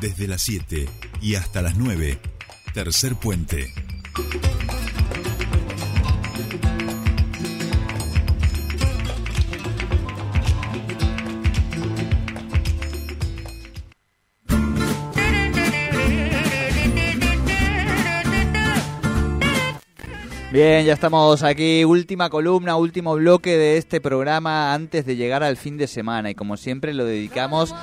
Desde las 7 y hasta las 9, tercer puente. Bien, ya estamos aquí, última columna, último bloque de este programa antes de llegar al fin de semana y como siempre lo dedicamos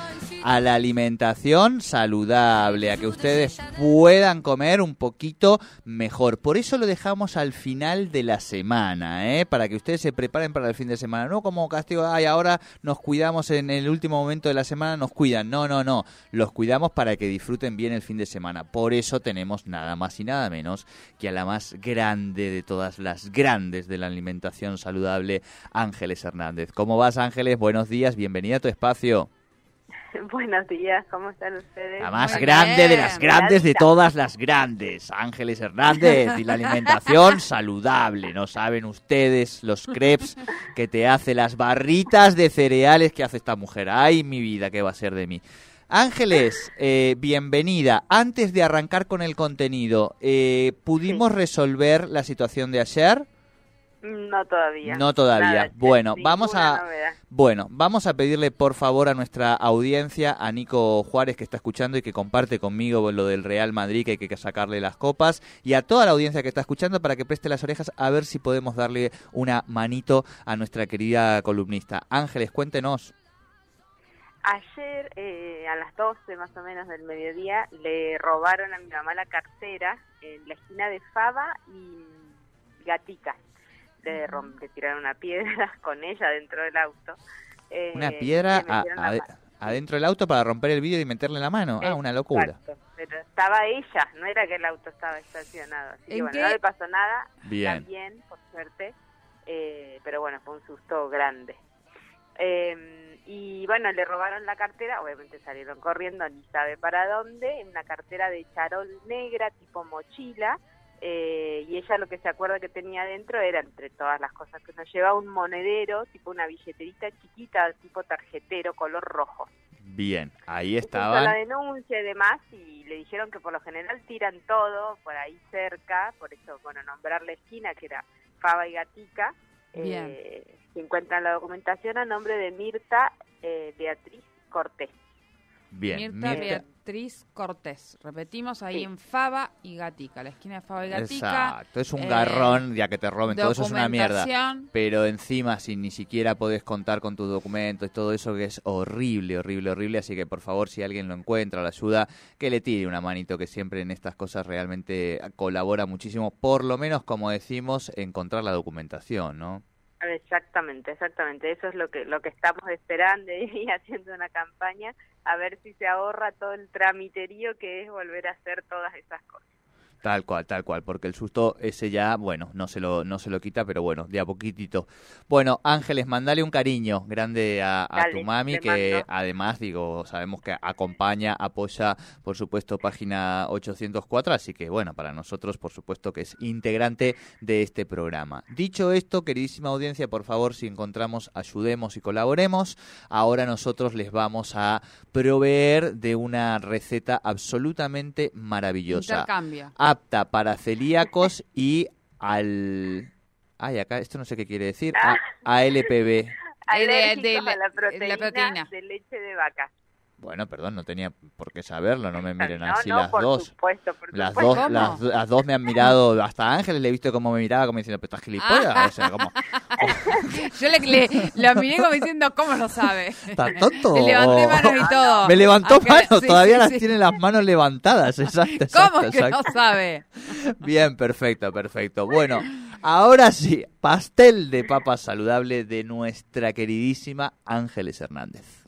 a la alimentación saludable, a que ustedes puedan comer un poquito mejor. Por eso lo dejamos al final de la semana, ¿eh? para que ustedes se preparen para el fin de semana. No como castigo, ay, ahora nos cuidamos en el último momento de la semana, nos cuidan. No, no, no, los cuidamos para que disfruten bien el fin de semana. Por eso tenemos nada más y nada menos que a la más grande de todas las grandes de la alimentación saludable, Ángeles Hernández. ¿Cómo vas, Ángeles? Buenos días, bienvenida a tu espacio. Buenos días, ¿cómo están ustedes? La más grande de las grandes de todas las grandes, Ángeles Hernández, y la alimentación saludable. No saben ustedes los crepes que te hace, las barritas de cereales que hace esta mujer. Ay, mi vida, ¿qué va a ser de mí? Ángeles, eh, bienvenida. Antes de arrancar con el contenido, eh, ¿pudimos resolver la situación de ayer? No todavía. No todavía. bueno, vamos a bueno, vamos a pedirle por favor a nuestra audiencia, a Nico Juárez que está escuchando y que comparte conmigo lo del Real Madrid que hay que sacarle las copas y a toda la audiencia que está escuchando para que preste las orejas a ver si podemos darle una manito a nuestra querida columnista. Ángeles, cuéntenos. Ayer, eh, a las 12 más o menos del mediodía, le robaron a mi mamá la cartera en la esquina de Fava y Gatica de, de tirar una piedra con ella dentro del auto. Eh, una piedra adentro del auto para romper el vidrio y meterle la mano. ah, una locura. Pero estaba ella, no era que el auto estaba estacionado. Así que bueno, no le pasó nada. Bien. bien, por suerte. Eh, pero bueno, fue un susto grande. Eh, y bueno, le robaron la cartera, obviamente salieron corriendo, ni sabe para dónde, en una cartera de charol negra, tipo mochila, eh, y ella lo que se acuerda que tenía adentro era, entre todas las cosas que nos llevaba, un monedero, tipo una billeterita chiquita, tipo tarjetero, color rojo. Bien, ahí estaba. la denuncia y demás, y le dijeron que por lo general tiran todo por ahí cerca, por eso, bueno, nombrar la esquina, que era Fava y Gatica, eh, se encuentra en la documentación a nombre de Mirta eh, Beatriz Cortés. Bien, Mirta, Beatriz Cortés. Repetimos ahí en Fava y Gatica, la esquina de Fava y Gatica. Exacto, es un eh, garrón, ya que te roben, todo eso es una mierda. Pero encima, si ni siquiera podés contar con tus documentos, todo eso que es horrible, horrible, horrible. Así que por favor, si alguien lo encuentra, la ayuda, que le tire una manito, que siempre en estas cosas realmente colabora muchísimo. Por lo menos, como decimos, encontrar la documentación, ¿no? Exactamente, exactamente. Eso es lo que lo que estamos esperando y haciendo una campaña a ver si se ahorra todo el tramiterío que es volver a hacer todas esas cosas. Tal cual, tal cual, porque el susto ese ya, bueno, no se lo, no se lo quita, pero bueno, de a poquitito. Bueno, Ángeles, mandale un cariño grande a, tu mami, que además, digo, sabemos que acompaña, apoya, por supuesto, página 804, así que bueno, para nosotros, por supuesto, que es integrante de este programa. Dicho esto, queridísima audiencia, por favor, si encontramos, ayudemos y colaboremos. Ahora nosotros les vamos a proveer de una receta absolutamente maravillosa. Intercambia apta para celíacos y al... Ay, acá esto no sé qué quiere decir. A, ALPB. De, de, la proteína de leche de vaca. Bueno, perdón, no tenía por qué saberlo, no me miren así no, las por dos. Supuesto, por las supuesto. dos, las, dos me han mirado, hasta Ángeles le he visto cómo me miraba, como diciendo, pero estás gilipollas. O sea, como, Yo le, le, lo miré como diciendo, ¿cómo lo sabe? ¿Está tonto? Le levanté manos y todo. Me levantó manos, todavía las tiene las manos levantadas, exacto, ¿Cómo que no sabe? Bien, perfecto, perfecto. Bueno, ahora sí, pastel de papas saludable de nuestra queridísima Ángeles Hernández.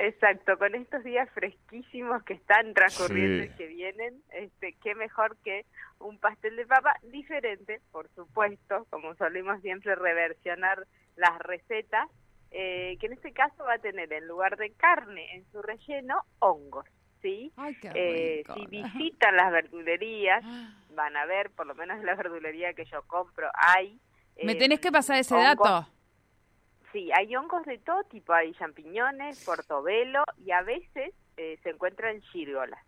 Exacto, con estos días fresquísimos que están transcurriendo y que vienen, este, qué mejor que un pastel de papa diferente, por supuesto, como solemos siempre reversionar las recetas, eh, que en este caso va a tener en lugar de carne en su relleno hongos, ¿sí? eh, si visitan las verdulerías, van a ver, por lo menos en la verdulería que yo compro, hay... ¿Me tenés que pasar ese dato? Sí, hay hongos de todo tipo, hay champiñones, portobelo y a veces eh, se encuentran gírgolas.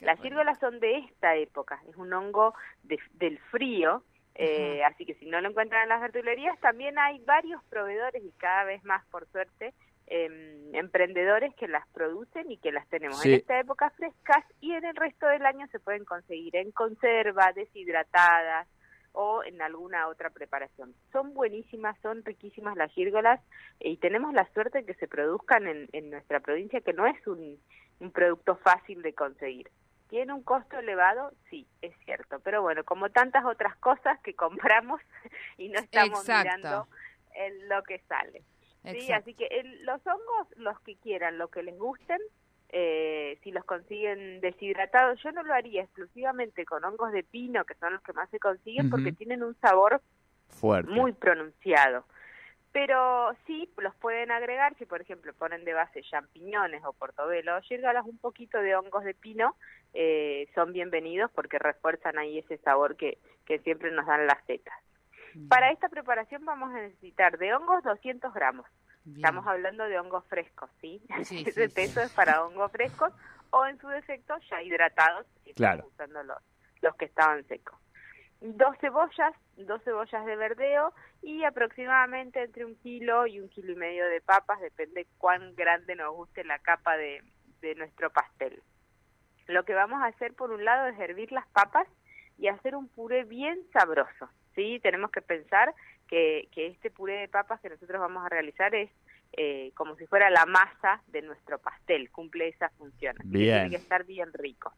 Las gírgolas son de esta época, es un hongo del frío, eh, así que si no lo encuentran en las verdulerías, también hay varios proveedores y cada vez más, por suerte, em, emprendedores que las producen y que las tenemos. En esta época frescas y en el resto del año se pueden conseguir en conserva, deshidratadas o en alguna otra preparación. Son buenísimas, son riquísimas las gírgolas y tenemos la suerte de que se produzcan en, en nuestra provincia, que no es un, un producto fácil de conseguir. ¿Tiene un costo elevado? Sí, es cierto. Pero bueno, como tantas otras cosas que compramos y no estamos mirando en lo que sale. ¿sí? Así que los hongos, los que quieran, lo que les gusten, eh, si los consiguen deshidratados, yo no lo haría exclusivamente con hongos de pino, que son los que más se consiguen, porque tienen un sabor Fuerte. muy pronunciado. Pero sí, los pueden agregar, si por ejemplo ponen de base champiñones o portobelo o gírgalas, un poquito de hongos de pino, eh, son bienvenidos porque refuerzan ahí ese sabor que, que siempre nos dan las setas. Para esta preparación vamos a necesitar de hongos 200 gramos. Estamos hablando de hongos frescos, ¿sí? Ese peso es para hongos frescos o en su defecto ya hidratados, si claro. usando los, los que estaban secos dos cebollas, dos cebollas de verdeo y aproximadamente entre un kilo y un kilo y medio de papas, depende cuán grande nos guste la capa de, de nuestro pastel. Lo que vamos a hacer por un lado es hervir las papas y hacer un puré bien sabroso. ¿sí? Tenemos que pensar que, que este puré de papas que nosotros vamos a realizar es eh, como si fuera la masa de nuestro pastel, cumple esa función. Tiene que estar bien rico.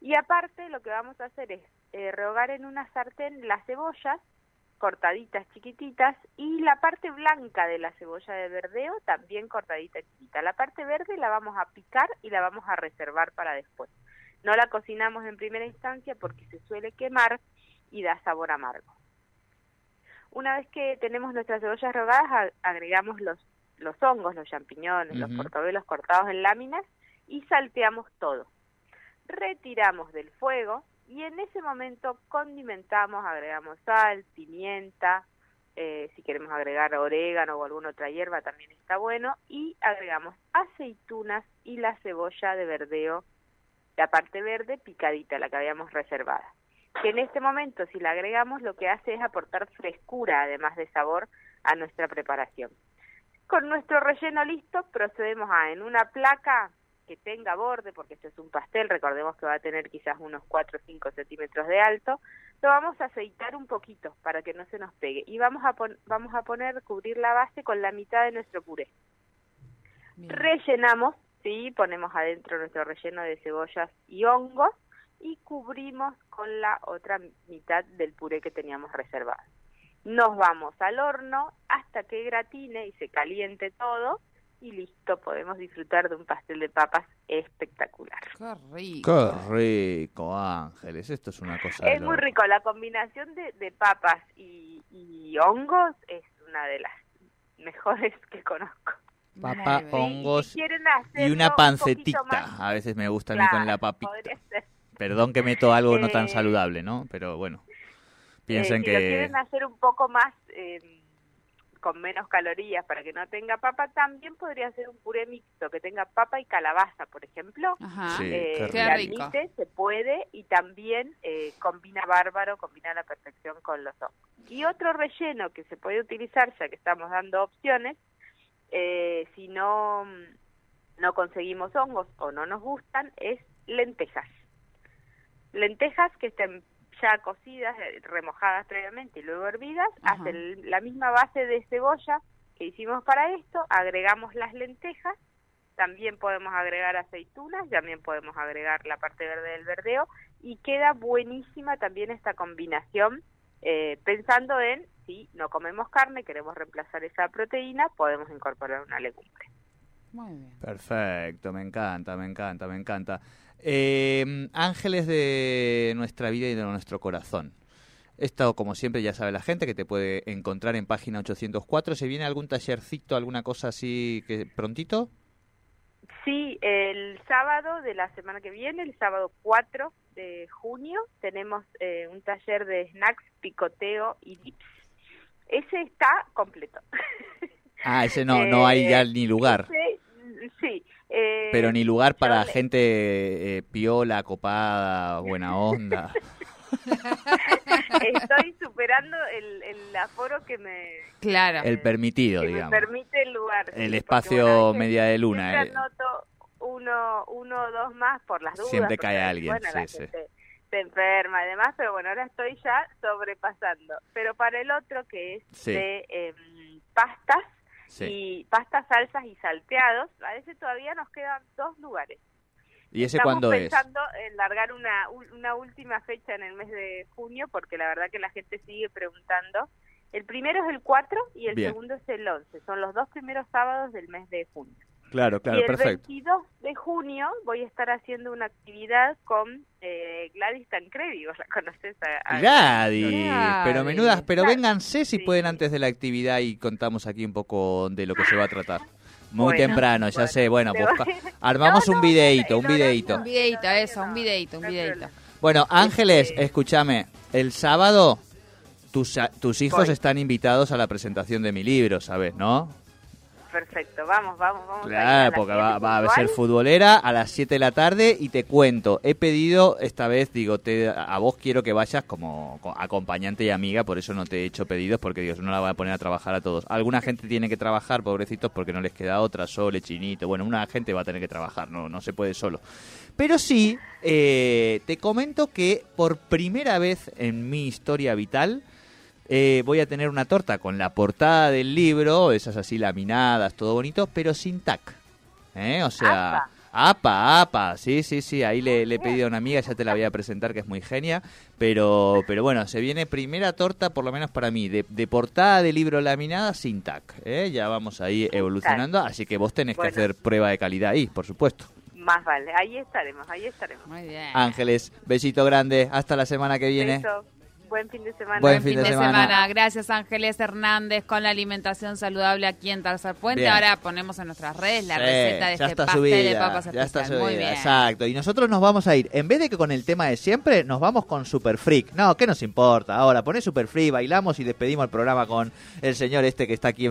Y aparte lo que vamos a hacer es eh, rehogar en una sartén las cebollas cortaditas chiquititas y la parte blanca de la cebolla de verdeo también cortadita chiquita. La parte verde la vamos a picar y la vamos a reservar para después. No la cocinamos en primera instancia porque se suele quemar y da sabor amargo. Una vez que tenemos nuestras cebollas rogadas, agregamos los, los hongos, los champiñones, los portobelos cortados en láminas y salteamos todo retiramos del fuego y en ese momento condimentamos, agregamos sal, pimienta, eh, si queremos agregar orégano o alguna otra hierba también está bueno, y agregamos aceitunas y la cebolla de verdeo, la parte verde picadita, la que habíamos reservada. Que en este momento si la agregamos lo que hace es aportar frescura además de sabor a nuestra preparación. Con nuestro relleno listo procedemos a en una placa que tenga borde, porque esto es un pastel, recordemos que va a tener quizás unos 4 o 5 centímetros de alto, lo vamos a aceitar un poquito para que no se nos pegue y vamos a, vamos a poner, cubrir la base con la mitad de nuestro puré. Rellenamos, sí, ponemos adentro nuestro relleno de cebollas y hongos y cubrimos con la otra mitad del puré que teníamos reservado. Nos vamos al horno hasta que gratine y se caliente todo y listo, podemos disfrutar de un pastel de papas espectacular. Qué rico. Qué rico, Ángeles, esto es una cosa. Es muy rico, la combinación de, de papas y, y, hongos es una de las mejores que conozco. Papa, hongos y, una pancetita. a veces me gusta a mí con la papita. Perdón que meto algo no tan saludable, ¿no? Pero bueno, piensen eh, que... Si lo quieren hacer un poco más... Eh, con menos calorías para que no tenga papa, también podría ser un puré mixto que tenga papa y calabaza, por ejemplo. Ajá. Sí, eh, se puede y también eh, combina bárbaro, combina a la perfección con los hongos. Y otro relleno que se puede utilizar, ya que estamos dando opciones, eh, si no, no conseguimos hongos o no nos gustan, es lentejas. Lentejas que estén ya cocidas, eh, remojadas previamente y luego hervidas, hacen la misma base de cebolla que hicimos para esto, agregamos las lentejas, también podemos agregar aceitunas, también podemos agregar la parte verde del verdeo y queda buenísima también esta combinación eh, pensando en si no comemos carne, queremos reemplazar esa proteína, podemos incorporar una legumbre. Muy bien. Perfecto, me encanta, me encanta, me encanta. Eh, ángeles de nuestra vida y de nuestro corazón. Esto, como siempre, ya sabe la gente que te puede encontrar en página 804. ¿Se viene algún tallercito, alguna cosa así que prontito? Sí, el sábado de la semana que viene, el sábado 4 de junio, tenemos eh, un taller de snacks, picoteo y dips. Ese está completo. Ah, ese no, no hay ya ni lugar. sí, Eh, Pero ni lugar para gente eh, piola, copada, buena onda. Estoy superando el, aforo que me... Claro. El permitido, digamos. Me permite el lugar. El espacio media de luna. Siempre eh. anoto uno, uno o dos más por las dudas. Siempre cae alguien, sí, sí. Se enferma y demás, pero bueno, ahora estoy ya sobrepasando. Pero para el otro, que es de em, pastas, y pastas, salsas y salteados, a ese todavía nos quedan dos lugares. ¿Y ese cuándo es? pensando en largar una, una última fecha en el mes de junio, porque la verdad que la gente sigue preguntando. El primero es el 4 y el segundo es el 11. Son los dos primeros sábados del mes de junio. Claro, claro, y el perfecto. 22 de junio voy a estar haciendo una actividad con eh, Gladys Tancredi, ¿vos la conoces? A, Gladys, pero menudas, pero vénganse si pueden antes de la actividad y contamos aquí un poco de lo que se va a tratar. Muy temprano, ya sé. Bueno, pues, armamos un videito, un videito. Un videito, eso, un videito, un videito. Bueno, Ángeles, este, escúchame, el sábado tus, tus hijos están invitados a la presentación de mi libro, ¿sabes, no? Perfecto. Vamos, vamos, vamos. Claro, porque va, a ser futbolera a las 7 de la tarde y te cuento, he pedido esta vez, digo, te, a vos quiero que vayas como acompañante y amiga, por eso no te he hecho pedidos, porque Dios no la voy a poner a trabajar a todos. Alguna gente tiene que trabajar, pobrecitos, porque no les queda otra, sole, chinito. Bueno, una gente va a tener que trabajar, no, no se puede solo. Pero sí, eh, te comento que por primera vez en mi historia vital, eh, voy a tener una torta con la portada del libro, esas así laminadas, todo bonito, pero sin tac. ¿eh? O sea, apa, apa, sí, sí, sí, ahí le, le, he pedido a una amiga, ya te la voy a presentar, que es muy genia, pero, pero bueno, se viene primera torta, por lo menos para mí, de, portada de libro laminada sin tac. ¿eh? Ya vamos ahí evolucionando, así que vos tenés que hacer prueba de calidad ahí, por supuesto. Más vale, ahí estaremos, ahí estaremos. Muy bien. Ángeles, besito grande, hasta la semana que viene. Buen fin de semana. Buen fin, de, semana. Gracias Ángeles Hernández con la alimentación saludable aquí en Tercer Puente. Ahora ponemos en nuestras redes la receta de este pastel de papas ya Está Muy bien. Exacto. Y nosotros nos vamos a ir, en vez de que con el tema de siempre, nos vamos con Super Freak. No, ¿qué nos importa? Ahora, poné Super Freak, bailamos y despedimos el programa con el señor este que está aquí en